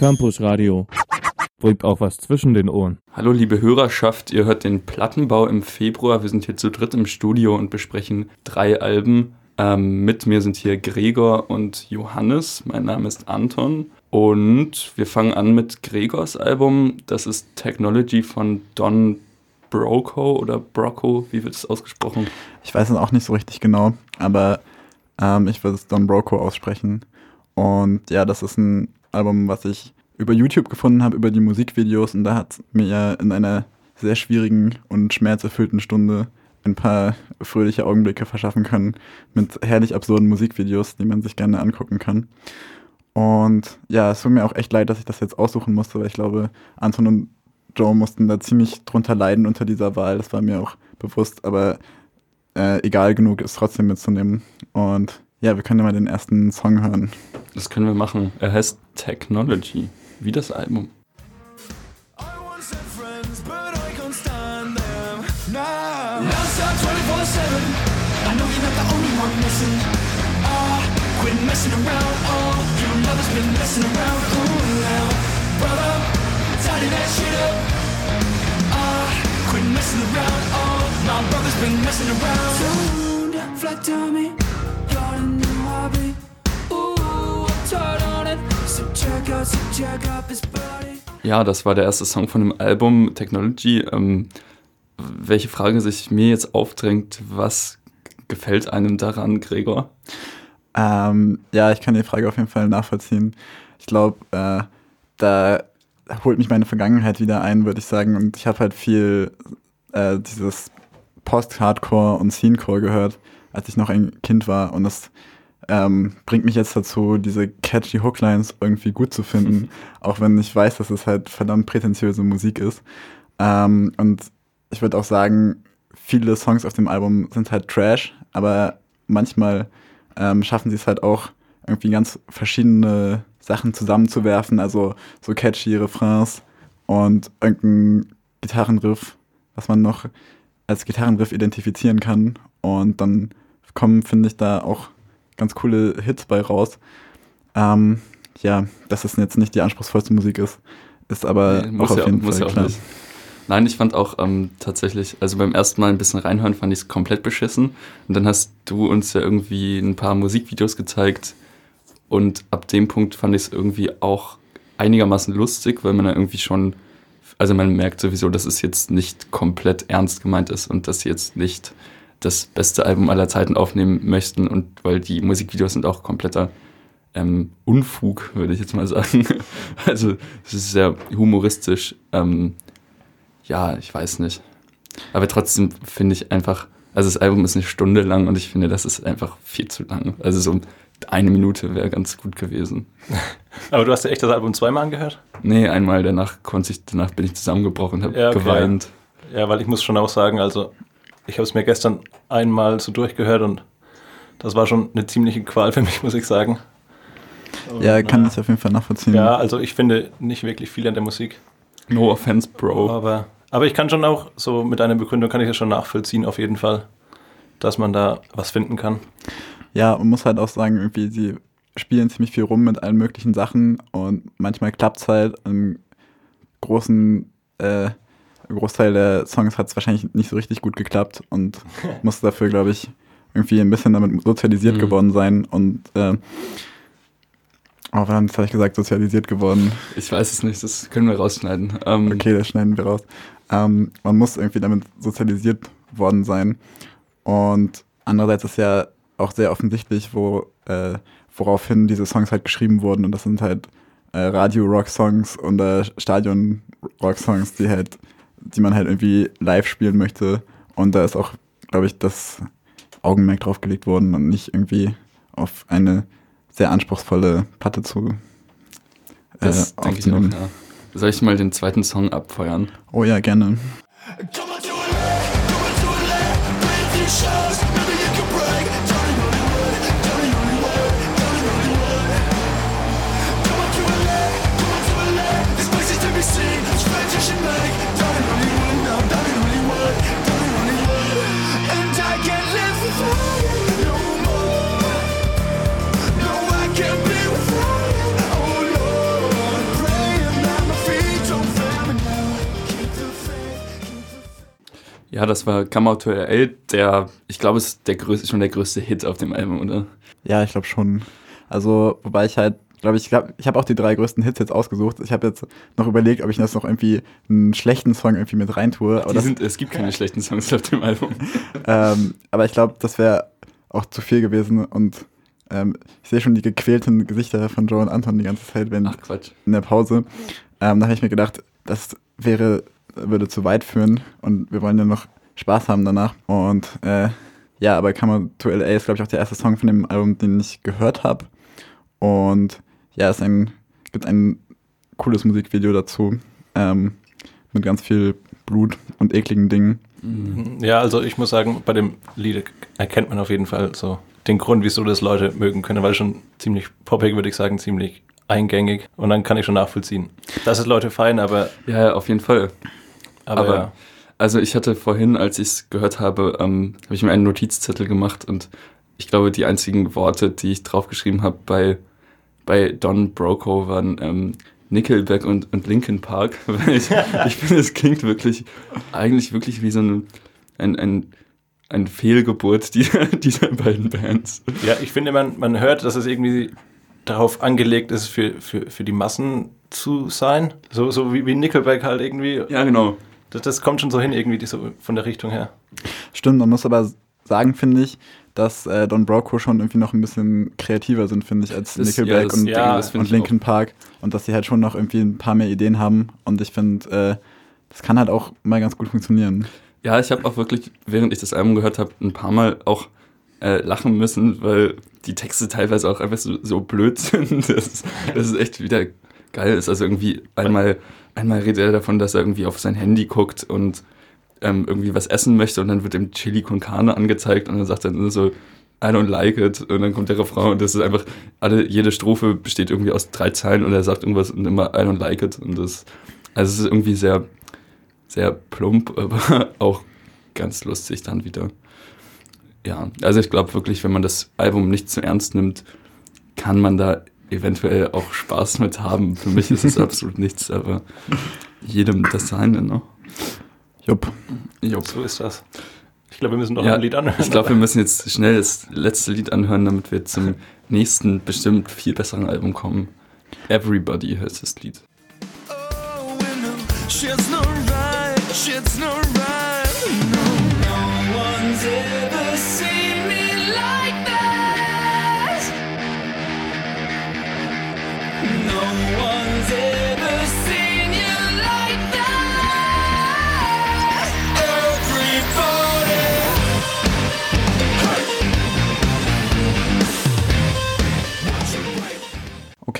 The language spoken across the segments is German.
Campus Radio. Bringt auch was zwischen den Ohren. Hallo liebe Hörerschaft, ihr hört den Plattenbau im Februar. Wir sind hier zu dritt im Studio und besprechen drei Alben. Ähm, mit mir sind hier Gregor und Johannes. Mein Name ist Anton. Und wir fangen an mit Gregors Album. Das ist Technology von Don Broco oder Brocco. Wie wird es ausgesprochen? Ich weiß es auch nicht so richtig genau, aber ähm, ich würde es Don Broco aussprechen. Und ja, das ist ein Album, was ich über YouTube gefunden habe, über die Musikvideos. Und da hat mir in einer sehr schwierigen und schmerzerfüllten Stunde ein paar fröhliche Augenblicke verschaffen können mit herrlich absurden Musikvideos, die man sich gerne angucken kann. Und ja, es tut mir auch echt leid, dass ich das jetzt aussuchen musste, weil ich glaube, Anton und Joe mussten da ziemlich drunter leiden unter dieser Wahl. Das war mir auch bewusst, aber äh, egal genug ist trotzdem mitzunehmen. Und ja, wir können ja mal den ersten Song hören. Das können wir machen. Er heißt Technology, wie das Album. messing around, oh Your love has been messing around, ooh now Brother, tidy that shit up. Ah, quit messing around, oh My brother's been messing around. Tuned, flat me Ja, das war der erste Song von dem Album Technology. Ähm, welche Frage sich mir jetzt aufdrängt, was gefällt einem daran, Gregor? Ähm, ja, ich kann die Frage auf jeden Fall nachvollziehen. Ich glaube, äh, da holt mich meine Vergangenheit wieder ein, würde ich sagen. Und ich habe halt viel äh, dieses Post-Hardcore und Scene-Core gehört, als ich noch ein Kind war. Und das ähm, bringt mich jetzt dazu, diese catchy Hooklines irgendwie gut zu finden, auch wenn ich weiß, dass es halt verdammt prätentiöse Musik ist. Ähm, und ich würde auch sagen, viele Songs auf dem Album sind halt Trash, aber manchmal ähm, schaffen sie es halt auch, irgendwie ganz verschiedene Sachen zusammenzuwerfen, also so catchy Refrains und irgendein Gitarrenriff, was man noch als Gitarrenriff identifizieren kann. Und dann kommen, finde ich, da auch ganz coole Hits bei raus. Ähm, ja, dass es jetzt nicht die anspruchsvollste Musik ist, ist aber nee, auch auf jeden ja, Fall klar. Nicht. Nein, ich fand auch ähm, tatsächlich, also beim ersten Mal ein bisschen reinhören, fand ich es komplett beschissen. Und dann hast du uns ja irgendwie ein paar Musikvideos gezeigt. Und ab dem Punkt fand ich es irgendwie auch einigermaßen lustig, weil man da irgendwie schon, also man merkt sowieso, dass es jetzt nicht komplett ernst gemeint ist und dass sie jetzt nicht das beste Album aller Zeiten aufnehmen möchten und weil die Musikvideos sind auch kompletter ähm, Unfug, würde ich jetzt mal sagen. also es ist sehr humoristisch. Ähm, ja, ich weiß nicht. Aber trotzdem finde ich einfach, also das Album ist eine Stunde lang und ich finde, das ist einfach viel zu lang. Also so eine Minute wäre ganz gut gewesen. Aber du hast ja echt das Album zweimal angehört? Nee, einmal danach konnte ich, danach bin ich zusammengebrochen und habe ja, okay. geweint. Ja, weil ich muss schon auch sagen, also ich habe es mir gestern einmal so durchgehört und das war schon eine ziemliche Qual für mich, muss ich sagen. Und, ja, kann das auf jeden Fall nachvollziehen. Ja, also ich finde nicht wirklich viel an der Musik. No offense, Bro. Aber aber ich kann schon auch, so mit einer Begründung kann ich das schon nachvollziehen, auf jeden Fall, dass man da was finden kann. Ja, man muss halt auch sagen, irgendwie, sie spielen ziemlich viel rum mit allen möglichen Sachen und manchmal klappt es halt. Im großen äh, Großteil der Songs hat es wahrscheinlich nicht so richtig gut geklappt und muss dafür, glaube ich, irgendwie ein bisschen damit sozialisiert mhm. geworden sein und äh, Oh, das habe ich gesagt, sozialisiert geworden. Ich weiß es nicht, das können wir rausschneiden. Ähm okay, das schneiden wir raus. Ähm, man muss irgendwie damit sozialisiert worden sein. Und andererseits ist ja auch sehr offensichtlich, wo, äh, woraufhin diese Songs halt geschrieben wurden. Und das sind halt äh, Radio-Rock-Songs und äh, Stadion-Rock-Songs, die halt, die man halt irgendwie live spielen möchte. Und da ist auch, glaube ich, das Augenmerk drauf gelegt worden und nicht irgendwie auf eine sehr anspruchsvolle Patte zu äh, das aufzunehmen. Ich auch, ja. Soll ich mal den zweiten Song abfeuern? Oh ja, gerne. Ja, das war Come Out to LA, der, ich glaube, ist der größte, schon der größte Hit auf dem Album, oder? Ja, ich glaube schon. Also, wobei ich halt, glaube ich, glaub, ich habe auch die drei größten Hits jetzt ausgesucht. Ich habe jetzt noch überlegt, ob ich das noch irgendwie einen schlechten Song irgendwie mit reintue. Aber sind, es gibt keine schlechten Songs auf dem Album. ähm, aber ich glaube, das wäre auch zu viel gewesen und ähm, ich sehe schon die gequälten Gesichter von Joe und Anton die ganze Zeit, wenn Ach in der Pause. Ähm, da habe ich mir gedacht, das wäre, würde zu weit führen und wir wollen ja noch Spaß haben danach. Und äh, ja, aber Come to LA ist, glaube ich, auch der erste Song von dem Album, den ich gehört habe. Und ja, es ist ein, gibt ein cooles Musikvideo dazu ähm, mit ganz viel Blut und ekligen Dingen. Mhm. Ja, also ich muss sagen, bei dem Lied erkennt man auf jeden Fall so den Grund, wieso das Leute mögen können, weil schon ziemlich poppig, würde ich sagen, ziemlich eingängig. Und dann kann ich schon nachvollziehen, dass es Leute feiern, aber, ja, auf jeden Fall. Aber, Aber- ja. Also ich hatte vorhin, als ich es gehört habe, ähm, habe ich mir einen Notizzettel gemacht und ich glaube, die einzigen Worte, die ich draufgeschrieben habe bei, bei Don Broco waren ähm, Nickelback und, und Linkin Park, ich, ich finde, es klingt wirklich, eigentlich wirklich wie so ein, ein, ein, ein Fehlgeburt dieser, dieser beiden Bands. Ja, ich finde, man, man hört, dass es irgendwie darauf angelegt ist, für, für, für die Massen zu sein. So, so wie, wie Nickelback halt irgendwie. Ja, genau. Das, das kommt schon so hin, irgendwie so von der Richtung her. Stimmt, man muss aber sagen, finde ich, dass äh, Don Broco schon irgendwie noch ein bisschen kreativer sind, finde ich, als Das- Nickelback ja, das- und, ja, und ich Linkin Park. Und dass sie halt schon noch irgendwie ein paar mehr Ideen haben. Und ich finde, äh, das kann halt auch mal ganz gut funktionieren. Ja, ich habe auch wirklich, während ich das Album gehört habe, ein paar Mal auch äh, lachen müssen, weil die Texte teilweise auch einfach so, so blöd sind. Das, ist- das ist echt wieder geil ist. Also irgendwie einmal, einmal redet er davon, dass er irgendwie auf sein Handy guckt und ähm, irgendwie was essen möchte und dann wird ihm Chili con Carne angezeigt und dann sagt er so, I don't like it und dann kommt der Refrain und das ist einfach, alle, jede Strophe besteht irgendwie aus drei Zeilen und er sagt irgendwas und immer I don't like it und das, also es ist irgendwie sehr, sehr plump, aber auch ganz lustig dann wieder. Ja, also ich glaube wirklich, wenn man das Album nicht zu ernst nimmt, kann man da eventuell auch Spaß mit haben. Für mich ist es absolut nichts, aber jedem das seine, ne? Jupp. Jupp. So ist das. Ich glaube, wir müssen doch Ja, ein Lied anhören. Ich glaube, wir müssen jetzt schnell das letzte Lied anhören, damit wir zum nächsten bestimmt viel besseren Album kommen. Everybody heißt das Lied. Oh,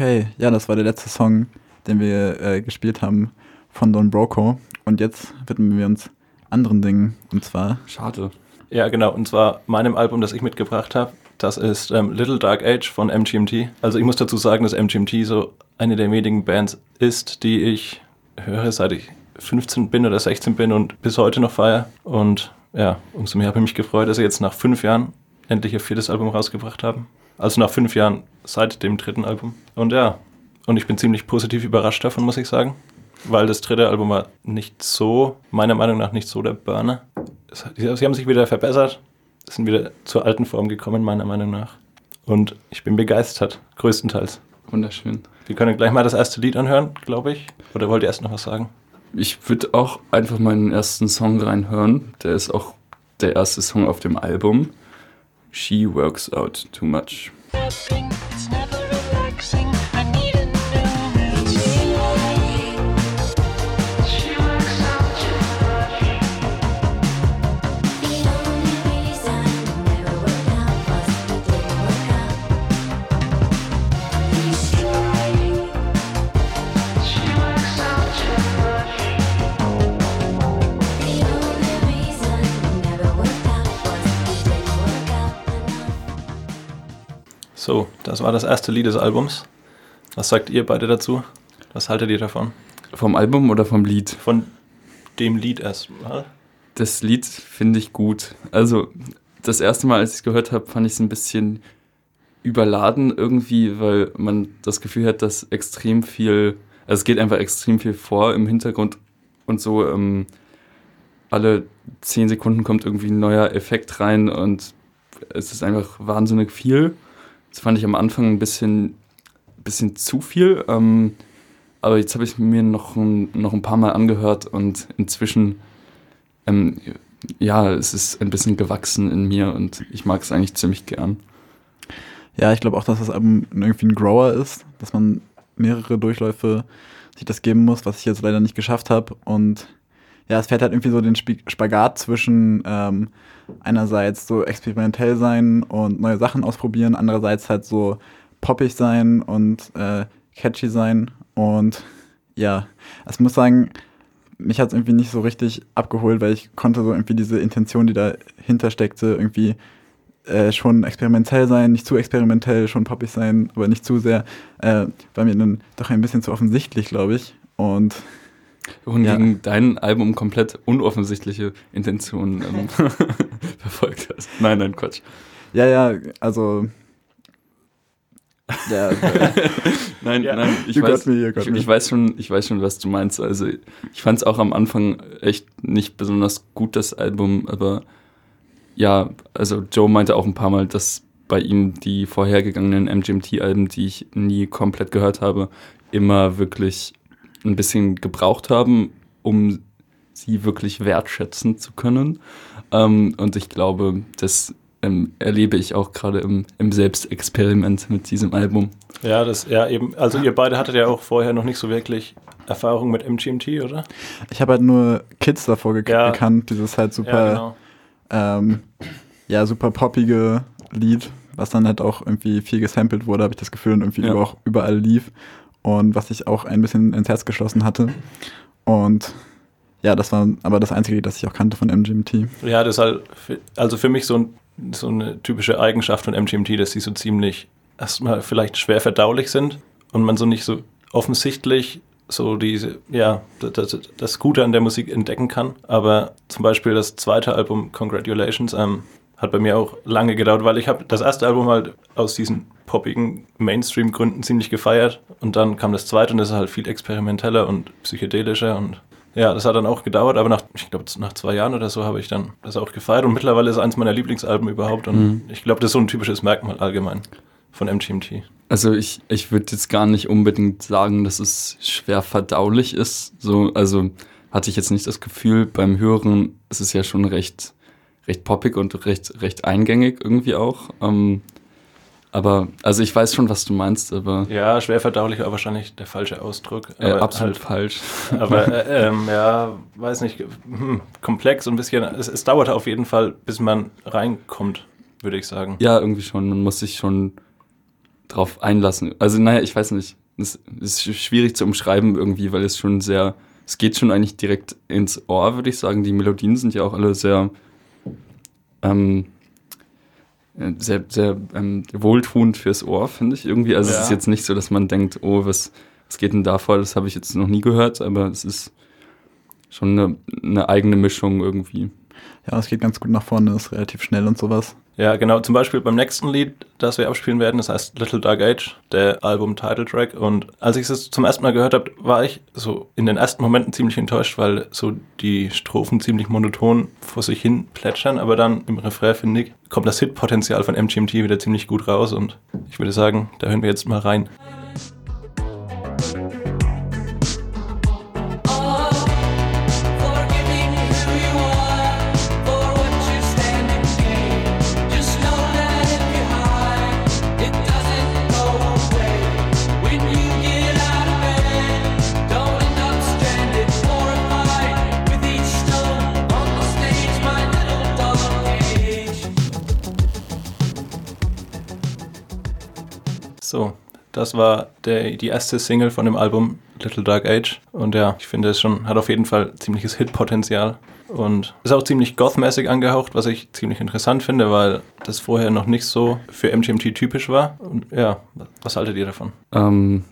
Okay, ja, das war der letzte Song, den wir äh, gespielt haben von Don Broco. Und jetzt widmen wir uns anderen Dingen. Und zwar, Schade. Ja, genau. Und zwar meinem Album, das ich mitgebracht habe. Das ist ähm, Little Dark Age von MGMT. Also ich muss dazu sagen, dass MGMT so eine der wenigen Bands ist, die ich höre, seit ich 15 bin oder 16 bin und bis heute noch feiere. Und ja, umso mehr habe ich mich gefreut, dass sie jetzt nach fünf Jahren endlich ihr viertes Album rausgebracht haben. Also nach fünf Jahren seit dem dritten Album. Und ja, und ich bin ziemlich positiv überrascht davon, muss ich sagen. Weil das dritte Album war nicht so, meiner Meinung nach nicht so der Burner. Es- Sie sie haben sich wieder verbessert, sind wieder zur alten Form gekommen, meiner Meinung nach. Und ich bin begeistert, größtenteils. Wunderschön. Wir können gleich mal das erste Lied anhören, glaube ich. Oder wollt ihr erst noch was sagen? Ich würde auch einfach meinen ersten Song reinhören. Der ist auch der erste Song auf dem Album. She Works Out Too Much. Das war das erste Lied des Albums. Was sagt ihr beide dazu? Was haltet ihr davon? Vom Album oder vom Lied? Von dem Lied erstmal. Das Lied finde ich gut. Also, das erste Mal, als ich es gehört habe, fand ich es ein bisschen überladen irgendwie, weil man das Gefühl hat, dass extrem viel, also es geht einfach extrem viel vor im Hintergrund und so. Ähm, alle zehn Sekunden kommt irgendwie ein neuer Effekt rein und es ist einfach wahnsinnig viel. Das fand ich am Anfang ein bisschen, bisschen zu viel. Ähm, aber jetzt habe ich mir noch ein, noch ein paar Mal angehört und inzwischen, ähm, ja, es ist ein bisschen gewachsen in mir und ich mag es eigentlich ziemlich gern. Ja, ich glaube auch, dass das Album irgendwie ein Grower ist, dass man mehrere Durchläufe sich das geben muss, was ich jetzt leider nicht geschafft habe. Und ja, es fährt halt irgendwie so den Spagat zwischen ähm, einerseits so experimentell sein und neue Sachen ausprobieren, andererseits halt so poppig sein und äh, catchy sein. Und ja, ich muss sagen, mich hat es irgendwie nicht so richtig abgeholt, weil ich konnte so irgendwie diese Intention, die dahinter steckte, irgendwie äh, schon experimentell sein, nicht zu experimentell, schon poppig sein, aber nicht zu sehr, äh, war mir dann doch ein bisschen zu offensichtlich, glaube ich. Und Wohingegen Ja. dein Album komplett unoffensichtliche Intentionen ähm, verfolgt hast. Nein, nein, Quatsch. ja, ja, also ja, Nein, Ja. nein, ich You weiß, me, ich, ich weiß schon, ich weiß schon, was du meinst. Also ich fand es auch am Anfang echt nicht besonders gut, das Album, aber ja, also Joe meinte auch ein paar Mal, dass bei ihm die vorhergegangenen MGMT-Alben, die ich nie komplett gehört habe, immer wirklich ein bisschen gebraucht haben, um sie wirklich wertschätzen zu können. Ähm, und ich glaube, das ähm, erlebe ich auch gerade im, im Selbstexperiment mit diesem Album. Ja, das, ja, eben. Also, ihr beide hattet ja auch vorher noch nicht so wirklich Erfahrung mit MGMT, oder? ich habe halt nur Kids davor gek Ja. gekannt, dieses halt super, Ja, genau. ähm, ja, super poppige Lied, was dann halt auch irgendwie viel gesampelt wurde, habe ich das Gefühl, und irgendwie Ja. auch überall lief. Und was ich auch ein bisschen ins Herz geschlossen hatte. Und ja, das war aber das einzige das ich auch kannte von MGMT. Ja, das ist halt, also für mich so, ein, so eine typische Eigenschaft von MGMT, dass sie so ziemlich erstmal vielleicht schwer verdaulich sind und man so nicht so offensichtlich so diese, ja, das, das Gute an der Musik entdecken kann. Aber zum Beispiel das zweite Album, Congratulations, ähm, hat bei mir auch lange gedauert, weil ich habe das erste Album halt aus diesen poppigen Mainstream-Gründen ziemlich gefeiert und dann kam das zweite und das ist halt viel experimenteller und psychedelischer und ja, das hat dann auch gedauert, aber nach, ich glaube, nach zwei Jahren oder so habe ich dann das auch gefeiert und mittlerweile ist es eins meiner Lieblingsalben überhaupt und Mhm. ich glaube, das ist so ein typisches Merkmal allgemein von MGMT. Also ich, ich würde jetzt gar nicht unbedingt sagen, dass es schwer verdaulich ist. So, also hatte ich jetzt nicht das Gefühl, beim Hören ist es ja schon recht, recht poppig und recht, recht eingängig irgendwie auch. Ähm, aber, also ich weiß schon, was du meinst, aber Ja, schwer verdaulich war wahrscheinlich der falsche Ausdruck. äh, absolut halt- falsch. Aber äh, ähm, ja, weiß nicht, hm, komplex und ein bisschen. Es, es dauert auf jeden Fall, bis man reinkommt, würde ich sagen. Ja, irgendwie schon. Man muss sich schon drauf einlassen. Also, naja, ich weiß nicht. Es ist sch- schwierig zu umschreiben irgendwie, weil es schon sehr, es geht schon eigentlich direkt ins Ohr, würde ich sagen. Die Melodien sind ja auch alle sehr, ähm, äh, sehr, sehr ähm, wohltuend fürs Ohr, finde ich irgendwie. Also, es Ja. ist jetzt nicht so, dass man denkt, oh, was, was geht denn da vor? Das habe ich jetzt noch nie gehört, aber es ist schon eine, eine eigene Mischung irgendwie. Ja, es geht ganz gut nach vorne, ist relativ schnell und sowas. Ja, genau. Zum Beispiel beim nächsten Lied, das wir abspielen werden, das heißt Little Dark Age, der Album-Title-Track. Und als ich es zum ersten Mal gehört habe, war ich so in den ersten Momenten ziemlich enttäuscht, weil so die Strophen ziemlich monoton vor sich hin plätschern. Aber dann im Refrain, finde ich, kommt das Hitpotenzial von MGMT wieder ziemlich gut raus. Und ich würde sagen, da hören wir jetzt mal rein. Das war der, die erste Single von dem Album Little Dark Age. Und ja, ich finde, es schon hat auf jeden Fall ziemliches Hitpotenzial. Und ist auch ziemlich gothmäßig angehaucht, was ich ziemlich interessant finde, weil das vorher noch nicht so für MGMT typisch war. Und ja, was haltet ihr davon? Ähm,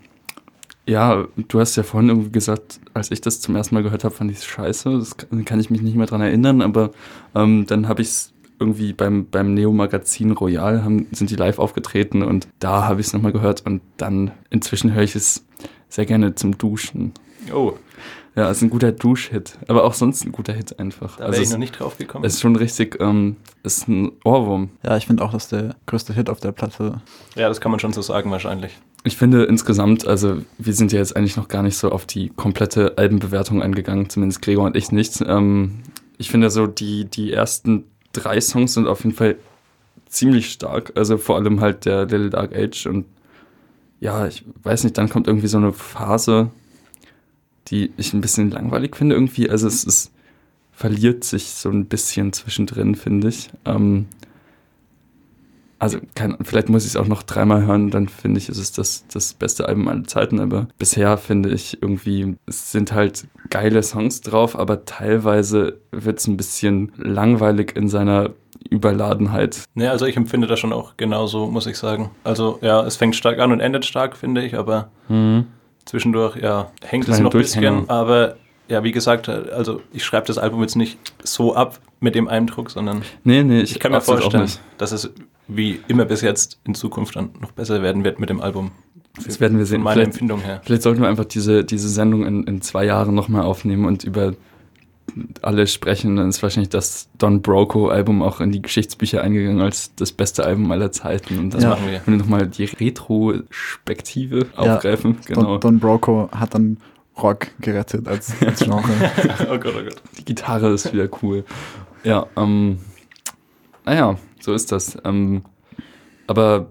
ja, du hast ja vorhin irgendwie gesagt, als ich das zum ersten Mal gehört habe, fand ich es scheiße. Das kann, kann ich mich nicht mehr dran erinnern, aber ähm, dann habe ich es irgendwie beim, beim Neo-Magazin Royal haben, sind die live aufgetreten und da habe ich es nochmal gehört und dann inzwischen höre ich es sehr gerne zum Duschen. Oh, Ja, ist ein guter Duschhit, aber auch sonst ein guter Hit einfach. da also wäre ich es, noch nicht drauf gekommen. es ist schon richtig, ähm, ist ein Ohrwurm. Ja, ich finde auch, dass der größte Hit auf der Platte. ja, das kann man schon so sagen wahrscheinlich. Ich finde insgesamt, also wir sind ja jetzt eigentlich noch gar nicht so auf die komplette Albenbewertung eingegangen, zumindest Gregor und ich nicht. Ähm, ich finde so, die, die ersten drei Songs sind auf jeden Fall ziemlich stark. Also vor allem halt der Little Dark Age und ja, ich weiß nicht, dann kommt irgendwie so eine Phase, die ich ein bisschen langweilig finde irgendwie. Also es ist, verliert sich so ein bisschen zwischendrin, finde ich. Ähm, also kann, vielleicht muss ich es auch noch dreimal hören, dann finde ich, ist es das, das beste Album aller Zeiten. Aber bisher finde ich irgendwie, es sind halt geile Songs drauf, aber teilweise wird es ein bisschen langweilig in seiner Überladenheit. Ne, also ich empfinde das schon auch genauso, muss ich sagen. Also ja, es fängt stark an und endet stark, finde ich, aber zwischendurch, ja, hängt es Kleine noch ein bisschen. Aber ja, wie gesagt, also ich schreibe das Album jetzt nicht so ab mit dem Eindruck, sondern Nee, nee, ich, ich kann mir vorstellen, dass es wie immer bis jetzt in Zukunft dann noch besser werden wird mit dem Album. Das werden wir sehen. Von meiner Vielleicht- Empfindung her. Vielleicht sollten wir einfach diese, diese Sendung in, in zwei Jahren nochmal aufnehmen und über alle sprechen. Dann ist wahrscheinlich das Don Broco-Album auch in die Geschichtsbücher eingegangen als das beste Album aller Zeiten. Und dann Ja. machen wir. können wir nochmal die Retrospektive Ja. aufgreifen. Genau. Don, Don Broco hat dann Rock gerettet als, als Genre. oh Gott, oh Gott. Die Gitarre ist wieder cool. Ja, ähm, naja, so ist das. Ähm, aber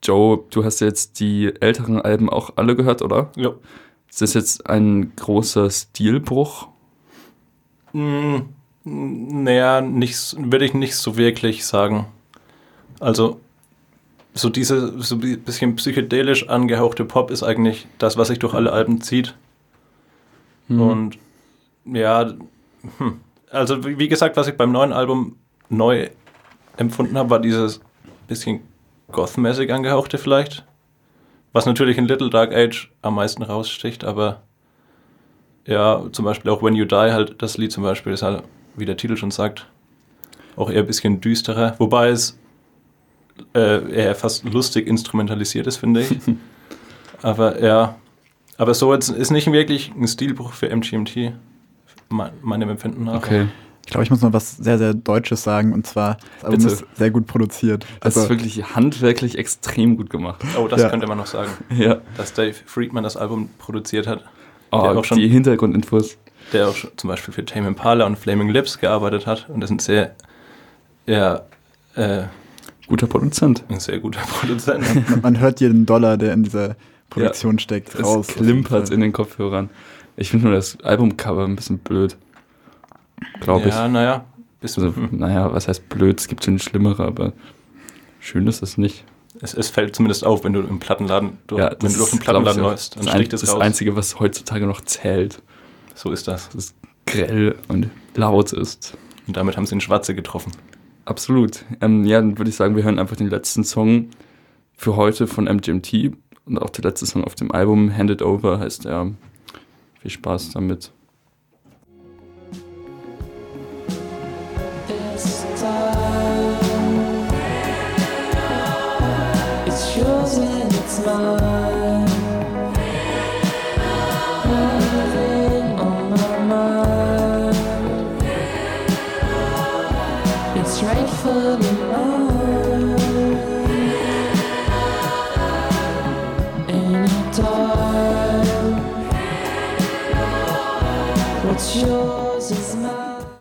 Joe, du hast jetzt die älteren Alben auch alle gehört, oder? Jo. Ist das jetzt ein großer Stilbruch? Mm, Naja, nicht, würde ich nicht so wirklich sagen. Also, so diese so ein bisschen psychedelisch angehauchte Pop ist eigentlich das, was sich durch alle Alben zieht. Hm. Und ja, hm. also wie wie gesagt, was ich beim neuen Album neu empfunden habe, war dieses bisschen goth-mäßig angehauchte vielleicht. Was natürlich in Little Dark Age am meisten raussticht, aber ja, zum Beispiel auch When You Die, halt das Lied zum Beispiel ist halt, wie der Titel schon sagt, auch eher ein bisschen düsterer, wobei es äh, eher fast lustig instrumentalisiert ist, finde ich. aber ja, aber so jetzt ist nicht wirklich ein Stilbruch für MGMT, me- meinem Empfinden nach. Okay. Ich glaube, ich muss noch was sehr, sehr Deutsches sagen und zwar, das Album Bitte. ist sehr gut produziert. Das Also, ist wirklich handwerklich extrem gut gemacht. Oh, das Ja. könnte man noch sagen, Ja. dass Dave Friedman das Album produziert hat, Oh, Der auch schon- die Hintergrundinfos. der auch schon zum Beispiel für Tame Impala und Flaming Lips gearbeitet hat und das ist ein sehr, ja, äh, Guter Produzent. ein sehr guter Produzent. man, man hört jeden Dollar, der in dieser Produktion steckt, Es raus. klimpert in den Kopfhörern. Ich finde nur das Albumcover ein bisschen blöd. Glaube ich. Ja, naja, Also, naja, was heißt blöd? Es gibt schon schlimmere, aber schön ist es nicht. es, es fällt zumindest auf, wenn du im Plattenladen, durch, Ja, wenn das du ist, glaub ich, Plattenladen läufst, dann das, sticht es das raus. Einzige, was heutzutage noch zählt, So ist das. dass es grell und laut ist. Und damit haben sie den Schwarze getroffen. Absolut. Ähm, ja, dann würde ich sagen, wir hören einfach den letzten Song für heute von MGMT und auch der letzte Song auf dem Album, Hand It Over, heißt er. Viel Spaß damit.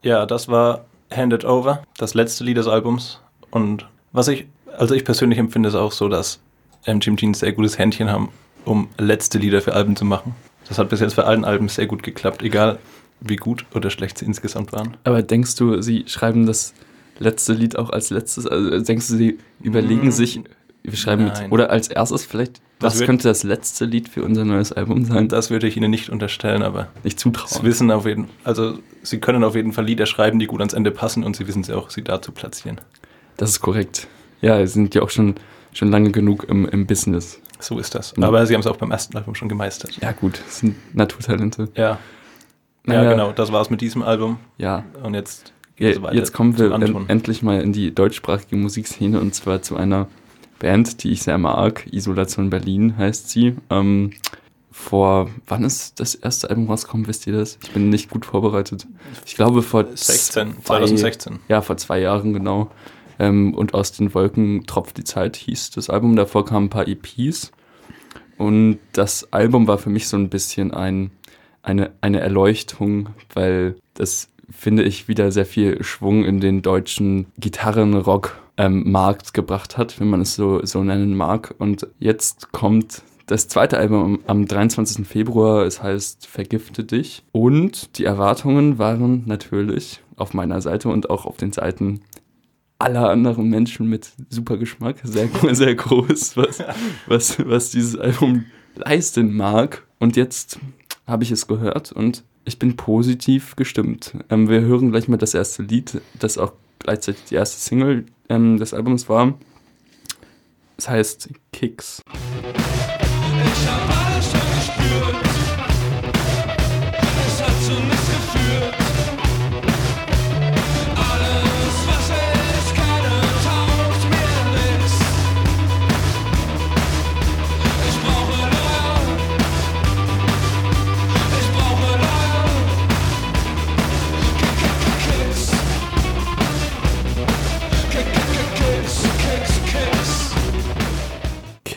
Ja, das war Hand It Over, das letzte Lied des Albums. Und was ich, also ich persönlich empfinde es auch so, dass MGMT ein sehr gutes Händchen haben, um letzte Lieder für Alben zu machen. Das hat bis jetzt für allen Alben sehr gut geklappt, egal wie gut oder schlecht sie insgesamt waren. Aber denkst du, sie schreiben das letzte Lied auch als letztes? Also denkst du, sie überlegen Mm, sich, wir schreiben nein. jetzt, oder als erstes vielleicht, Das was könnte das letzte Lied für unser neues Album sein? Das würde ich ihnen nicht unterstellen, aber nicht sie zutrauen. wissen auf jeden also sie können auf jeden Fall Lieder schreiben, die gut ans Ende passen und sie wissen sie auch, sie da zu platzieren. Das ist korrekt. Ja, sie sind ja auch schon, schon lange genug im, im Business. So ist das. Ja. Aber sie haben es auch beim ersten Album schon gemeistert. Ja, gut, das sind Naturtalente. Ja. Naja. Ja, genau, das war's mit diesem Album. Ja, Und jetzt Ja, geht's weiter jetzt kommen wir endlich mal in die deutschsprachige Musikszene und zwar zu einer Band, die ich sehr mag. Isolation Berlin heißt sie. Ähm, vor, wann ist das erste Album rausgekommen, wisst ihr das? Ich bin nicht gut vorbereitet. Ich glaube vor 16, zwei- 2016. Ja, vor zwei Jahren genau. Ähm, und aus den Wolken tropft die Zeit hieß das Album. Davor kamen ein paar EPs. Und das Album war für mich so ein bisschen ein, eine, eine Erleuchtung, weil das, finde ich, wieder sehr viel Schwung in den deutschen Gitarrenrock-Markt gebracht hat, wenn man es so, so nennen mag. Und jetzt kommt das zweite Album am, am 23. Februar. Es heißt Vergifte dich. Und die Erwartungen waren natürlich auf meiner Seite und auch auf den Seiten aller anderen Menschen mit super Geschmack sehr, sehr groß, was, was, was dieses Album leisten mag. Und jetzt habe ich es gehört und ich bin positiv gestimmt. Ähm, wir hören gleich mal das erste Lied, das auch gleichzeitig die erste Single ähm, des Albums war. Es heißt Kicks.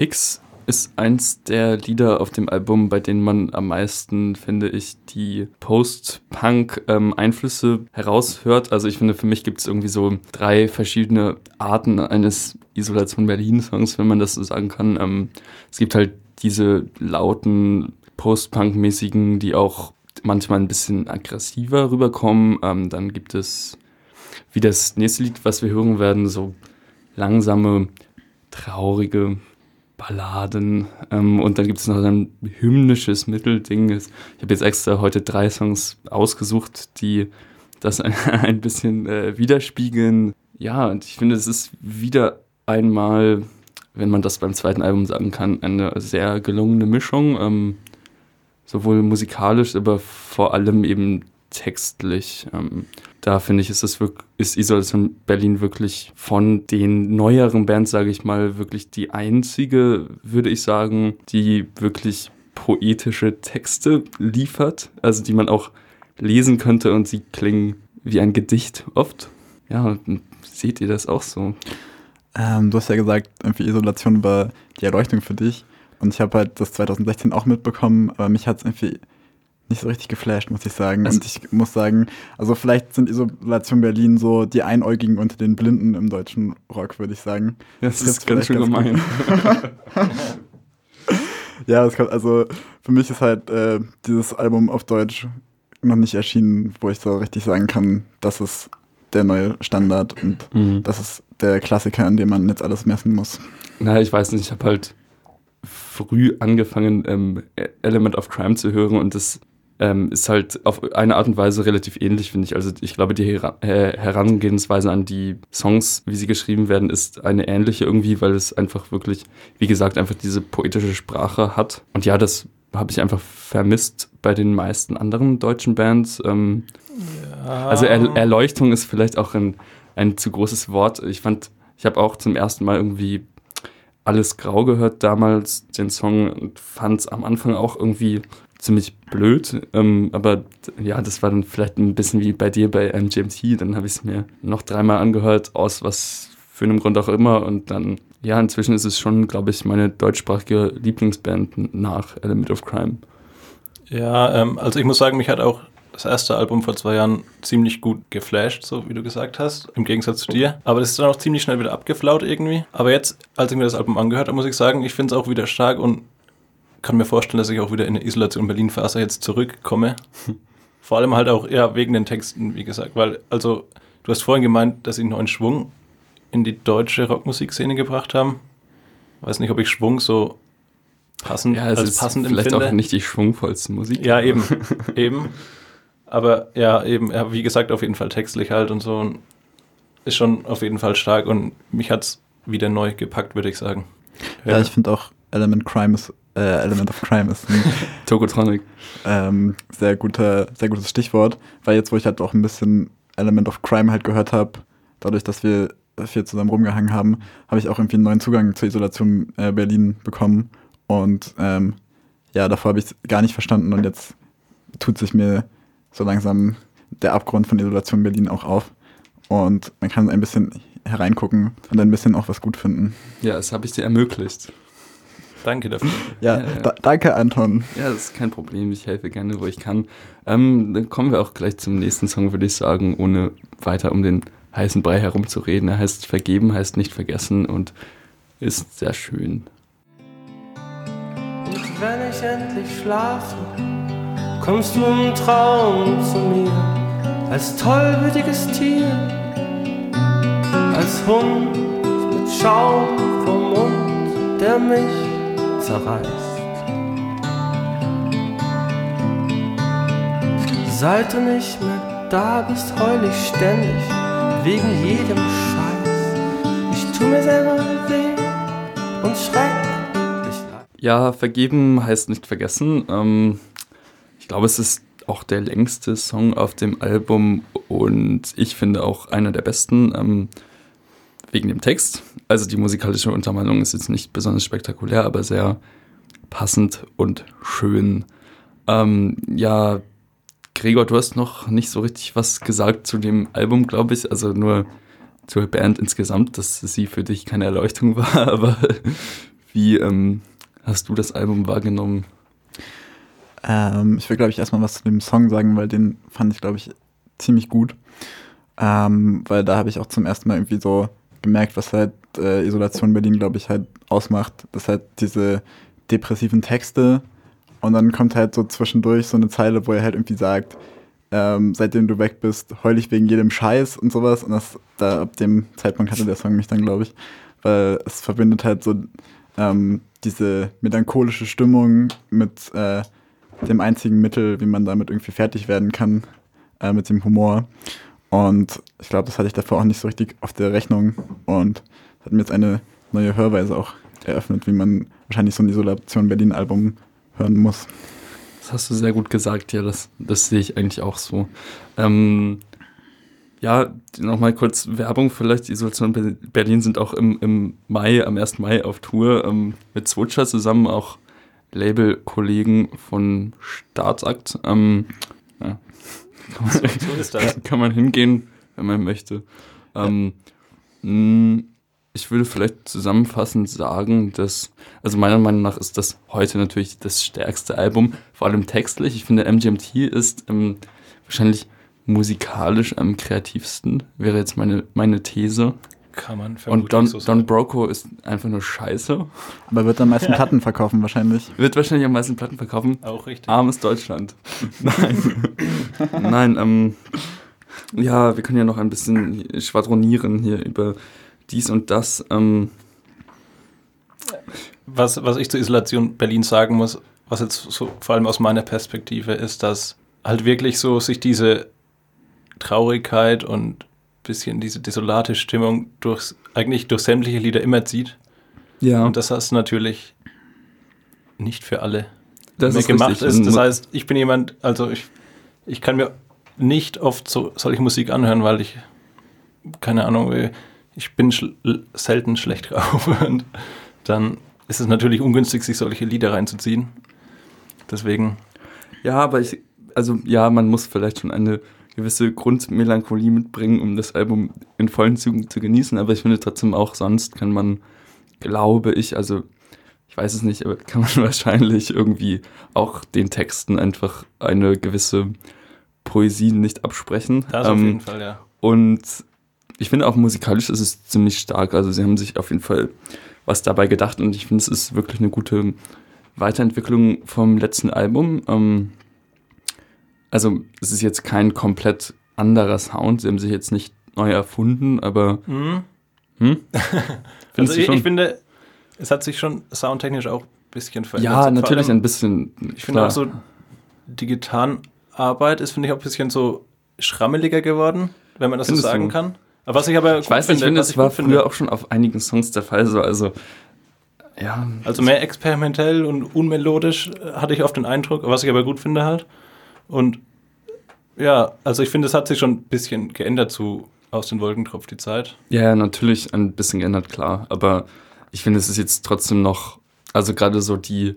Kicks ist eins der Lieder auf dem Album, bei denen man am meisten, finde ich, die Post-Punk-Einflüsse heraushört. Also ich finde, für mich gibt es irgendwie so drei verschiedene Arten eines Isolation Berlin-Songs, wenn man das so sagen kann. Ähm, es gibt halt diese lauten Post-Punk-mäßigen, die auch manchmal ein bisschen aggressiver rüberkommen. Ähm, dann gibt es, wie das nächste Lied, was wir hören werden, so langsame, traurige Balladen. Ähm, und dann gibt es noch ein hymnisches Mittelding. Ich habe jetzt extra heute drei Songs ausgesucht, die das ein, ein bisschen äh, widerspiegeln. Ja, und ich finde, es ist wieder einmal, wenn man das beim zweiten Album sagen kann, eine sehr gelungene Mischung. Ähm, sowohl musikalisch, aber vor allem eben textlich. Ähm, da finde ich, ist, es wirk ist Isolation Berlin wirklich von den neueren Bands, sage ich mal, wirklich die einzige, würde ich sagen, die wirklich poetische Texte liefert, also die man auch lesen könnte und sie klingen wie ein Gedicht oft. Ja, seht ihr das auch so? Ähm, du hast ja gesagt, irgendwie Isolation war die Erleuchtung für dich. Und ich habe halt das 2016 auch mitbekommen, aber mich hat es irgendwie nicht so richtig geflasht, muss ich sagen. Also- und ich muss sagen, also vielleicht sind Isolation Berlin so die Einäugigen unter den Blinden im deutschen Rock, würde ich sagen. Das trifft's ist ganz schön gemein. Ja, es kommt, also für mich ist halt äh, dieses Album auf Deutsch noch nicht erschienen, wo ich so richtig sagen kann, das ist der neue Standard und Mhm. das ist der Klassiker, an dem man jetzt alles messen muss. Na, ich weiß nicht, ich habe halt früh angefangen, ähm, Element of Crime zu hören und das ähm, ist halt auf eine Art und Weise relativ ähnlich, finde ich. Also ich glaube, die Hera äh, Herangehensweise an die Songs, wie sie geschrieben werden, ist eine ähnliche irgendwie, weil es einfach wirklich, wie gesagt, einfach diese poetische Sprache hat. Und ja, das habe ich einfach vermisst bei den meisten anderen deutschen Bands. Ähm, also er Erleuchtung ist vielleicht auch ein, ein zu großes Wort. Ich fand, ich habe auch zum ersten Mal irgendwie alles grau gehört damals, den Song, und fand es am Anfang auch irgendwie ziemlich blöd. Ähm, aber ja, das war dann vielleicht ein bisschen wie bei dir bei MGMT. Dann habe ich es mir noch dreimal angehört, aus was für einem Grund auch immer. Und dann, ja, inzwischen ist es schon, glaube ich, meine deutschsprachige Lieblingsband nach Element of Crime. Ja, ähm, also ich muss sagen, mich hat auch das erste Album vor zwei Jahren ziemlich gut geflasht, so wie du gesagt hast, im Gegensatz zu dir. Aber das ist dann auch ziemlich schnell wieder abgeflaut irgendwie. Aber jetzt, als ich mir das Album angehört habe, muss ich sagen, ich finde es auch wieder stark und kann mir vorstellen, dass ich auch wieder in eine Isolation Berlin-Phase jetzt zurückkomme. Vor allem halt auch eher wegen den Texten, wie gesagt. Weil, also, du hast vorhin gemeint, dass sie einen neuen Schwung in die deutsche Rockmusikszene gebracht haben. Weiß nicht, ob ich Schwung so passend, Ja, es als ist passend vielleicht empfinde. auch nicht die schwungvollste Musik. Ja, eben, eben. Aber ja, eben, ja, wie gesagt, auf jeden Fall textlich halt und so. Und ist schon auf jeden Fall stark und mich hat's wieder neu gepackt, würde ich sagen. Ja, ich finde auch Element Crime ist, äh, Element of Crime ist ein Tokotronic. ähm, sehr guter, sehr gutes Stichwort, weil jetzt, wo ich halt auch ein bisschen Element of Crime halt gehört habe, dadurch, dass wir viel zusammen rumgehangen haben, habe ich auch irgendwie einen neuen Zugang zur Isolation äh, Berlin bekommen. Und ähm, ja, davor habe ich es gar nicht verstanden und jetzt tut sich mir so langsam der Abgrund von Isolation Berlin auch auf. Und man kann ein bisschen hereingucken und ein bisschen auch was gut finden. Ja, das habe ich dir ermöglicht. Danke dafür. Ja, Ja, ja. Da, danke Anton. Ja, das ist kein Problem. Ich helfe gerne, wo ich kann. Ähm, dann kommen wir auch gleich zum nächsten Song, würde ich sagen, ohne weiter um den heißen Brei herumzureden. Er heißt Vergeben, heißt nicht vergessen und ist sehr schön. Und wenn ich endlich schlafe, kommst du im Traum zu mir. Als tollwütiges Tier, als Hund mit Schaum vom Mund, der mich zerreißt. Seit du nicht mehr da bist, heul ich ständig wegen jedem Scheiß. Ich tu mir selber weh und schrecklich leid. Ja, vergeben heißt nicht vergessen. Ähm, ich glaube, es ist auch der längste Song auf dem Album und ich finde auch einer der besten ähm, wegen dem Text. Also die musikalische Untermalung ist jetzt nicht besonders spektakulär, aber sehr passend und schön. Ähm, ja, Gregor, du hast noch nicht so richtig was gesagt zu dem Album, glaube ich. Also nur zur Band insgesamt, dass sie für dich keine Erleuchtung war, aber wie ähm, hast du das Album wahrgenommen? Ähm, ich will, glaube ich, erstmal was zu dem Song sagen, weil den fand ich, glaube ich, ziemlich gut. Ähm, weil da habe ich auch zum ersten Mal irgendwie so gemerkt, was halt äh, Isolation Berlin, glaube ich, halt ausmacht. Das halt diese depressiven Texte und dann kommt halt so zwischendurch so eine Zeile, wo er halt irgendwie sagt, ähm, seitdem du weg bist, heul ich wegen jedem Scheiß und sowas. Und das, da ab dem Zeitpunkt hatte der Song mich dann, glaube ich, weil es verbindet halt so ähm, diese melancholische Stimmung mit äh, dem einzigen Mittel, wie man damit irgendwie fertig werden kann, äh, mit dem Humor. Und ich glaube, das hatte ich davor auch nicht so richtig auf der Rechnung. Und das hat mir jetzt eine neue Hörweise auch eröffnet, wie man wahrscheinlich so ein Isolation Berlin-Album hören muss. Das hast du sehr gut gesagt, ja, das, das sehe ich eigentlich auch so. Ähm, ja, nochmal kurz Werbung vielleicht. Isolation Ber- Berlin sind auch im, im Mai, am 1. Mai auf Tour ähm, mit Switcher zusammen, auch Label-Kollegen von Staatsakt. Ähm, ja. Kann, man, So ist das. kann man hingehen, wenn man möchte. Ähm, mh, ich würde vielleicht zusammenfassend sagen, dass, also meiner Meinung nach ist das heute natürlich das stärkste Album, vor allem textlich. Ich finde, MGMT ist ähm, wahrscheinlich musikalisch am kreativsten, wäre jetzt meine, meine These. Kann man Und Don, so. Don Broco ist einfach nur scheiße. Aber wird am meisten Platten verkaufen wahrscheinlich. Wird wahrscheinlich am meisten Platten verkaufen. Auch richtig. Armes Deutschland. Nein. Nein, ähm, ja, wir können ja noch ein bisschen schwadronieren hier über dies und das. Ähm, Was, was ich zur Isolation Berlin sagen muss, was jetzt so vor allem aus meiner Perspektive ist, dass halt wirklich so sich diese Traurigkeit und bisschen diese desolate Stimmung durchs, eigentlich durch sämtliche Lieder immer zieht. ja, Und das hast natürlich nicht für alle das mehr ist gemacht richtig. ist. Das heißt, ich bin jemand, also ich, ich kann mir nicht oft so solche Musik anhören, weil ich, keine Ahnung, äh, ich bin schl selten schlecht drauf. Und dann ist es natürlich ungünstig, sich solche Lieder reinzuziehen. Deswegen, Ja, aber ich, also ja, man muss vielleicht schon eine gewisse Grundmelancholie mitbringen, um das Album in vollen Zügen zu genießen. Aber ich finde trotzdem auch sonst kann man, glaube ich, also ich weiß es nicht, aber kann man wahrscheinlich irgendwie auch den Texten einfach eine gewisse Poesie nicht absprechen. das auf Ähm, jeden Fall, ja. Und ich finde auch musikalisch ist es ziemlich stark. Also sie haben sich auf jeden Fall was dabei gedacht und ich finde es ist wirklich eine gute Weiterentwicklung vom letzten Album. Ähm, also es ist jetzt kein komplett anderer Sound. Sie haben sich jetzt nicht neu erfunden, aber Mhm. hm? Also ich, ich finde, es hat sich schon soundtechnisch auch ein bisschen verändert. ja, natürlich allem- ein bisschen. Ich finde auch so, die Gitarrenarbeit ist, finde ich, auch ein bisschen so schrammeliger geworden, wenn man das Findest so sagen du? kann. Aber was ich aber Ich weiß nicht, ich finde, das war gut finde- früher auch schon auf einigen Songs der Fall so. Also ja, Also mehr experimentell und unmelodisch äh, hatte ich oft den Eindruck, was ich aber gut finde halt. Und ja, also ich finde, es hat sich schon ein bisschen geändert zu Aus den Wolken tropft die Zeit. Ja, natürlich ein bisschen geändert, klar. Aber ich finde, es ist jetzt trotzdem noch, also gerade so die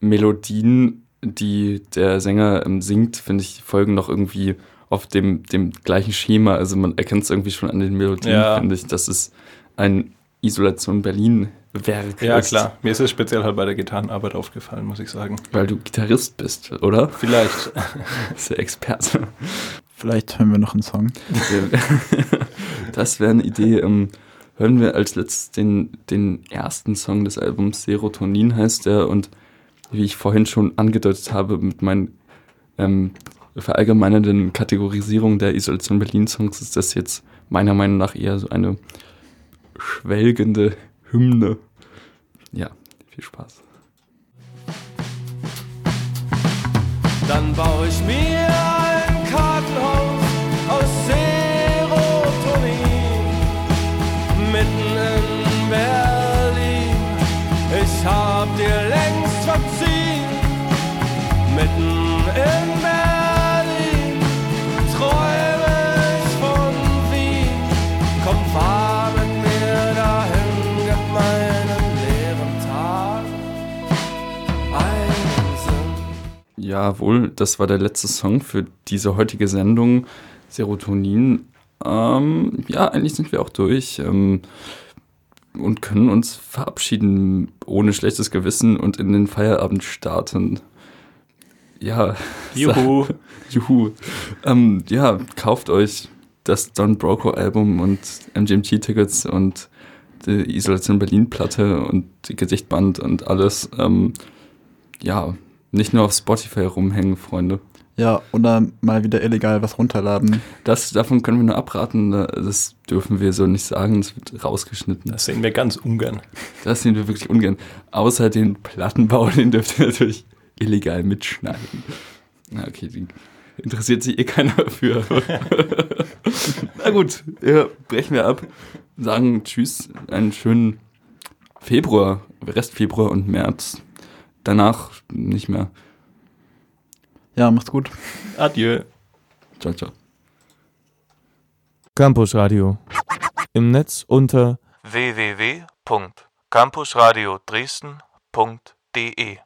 Melodien, die der Sänger ähm, singt, finde ich, folgen noch irgendwie auf dem, dem gleichen Schema. Also man erkennt es irgendwie schon an den Melodien, Ja. finde ich, dass es ein Isolation Berlin-Werk Ja, ist. klar. Mir ist es speziell halt bei der Gitarrenarbeit aufgefallen, muss ich sagen. Weil du Gitarrist bist, oder? Vielleicht. Das ist der Experte. Vielleicht hören wir noch einen Song. Das wäre eine Idee. Hören wir als letztes den, den ersten Song des Albums, Serotonin heißt er. Und wie ich vorhin schon angedeutet habe, mit meinen ähm, verallgemeinernden Kategorisierung der Isolation Berlin-Songs ist das jetzt meiner Meinung nach eher so eine schwelgende Hymne. Ja, viel Spaß. Dann baue ich mir Jawohl, das war der letzte Song für diese heutige Sendung Serotonin. Ähm, ja, eigentlich sind wir auch durch ähm, und können uns verabschieden ohne schlechtes Gewissen und in den Feierabend starten. Ja, Juhu. Juhu. Ähm, ja, kauft euch das Don Broco Album und MGMT-Tickets und die Isolation Berlin-Platte und die Gesichtband und alles. Ähm, ja, nicht nur auf Spotify rumhängen, Freunde. Ja, oder mal wieder illegal was runterladen. Das, davon können wir nur abraten. Das dürfen wir so nicht sagen. Das wird rausgeschnitten. Das sehen wir ganz ungern. Das sehen wir wirklich ungern. Außer den Plattenbau, den dürft ihr natürlich illegal mitschneiden. Okay, die interessiert sich eh keiner für. Na gut, ja, brechen wir ab. Sagen Tschüss, einen schönen Februar, Rest Februar und März. Danach nicht mehr. Ja, macht's gut. Adieu. Ciao, ciao. Campus Radio. Im Netz unter www.campusradio Dresden.de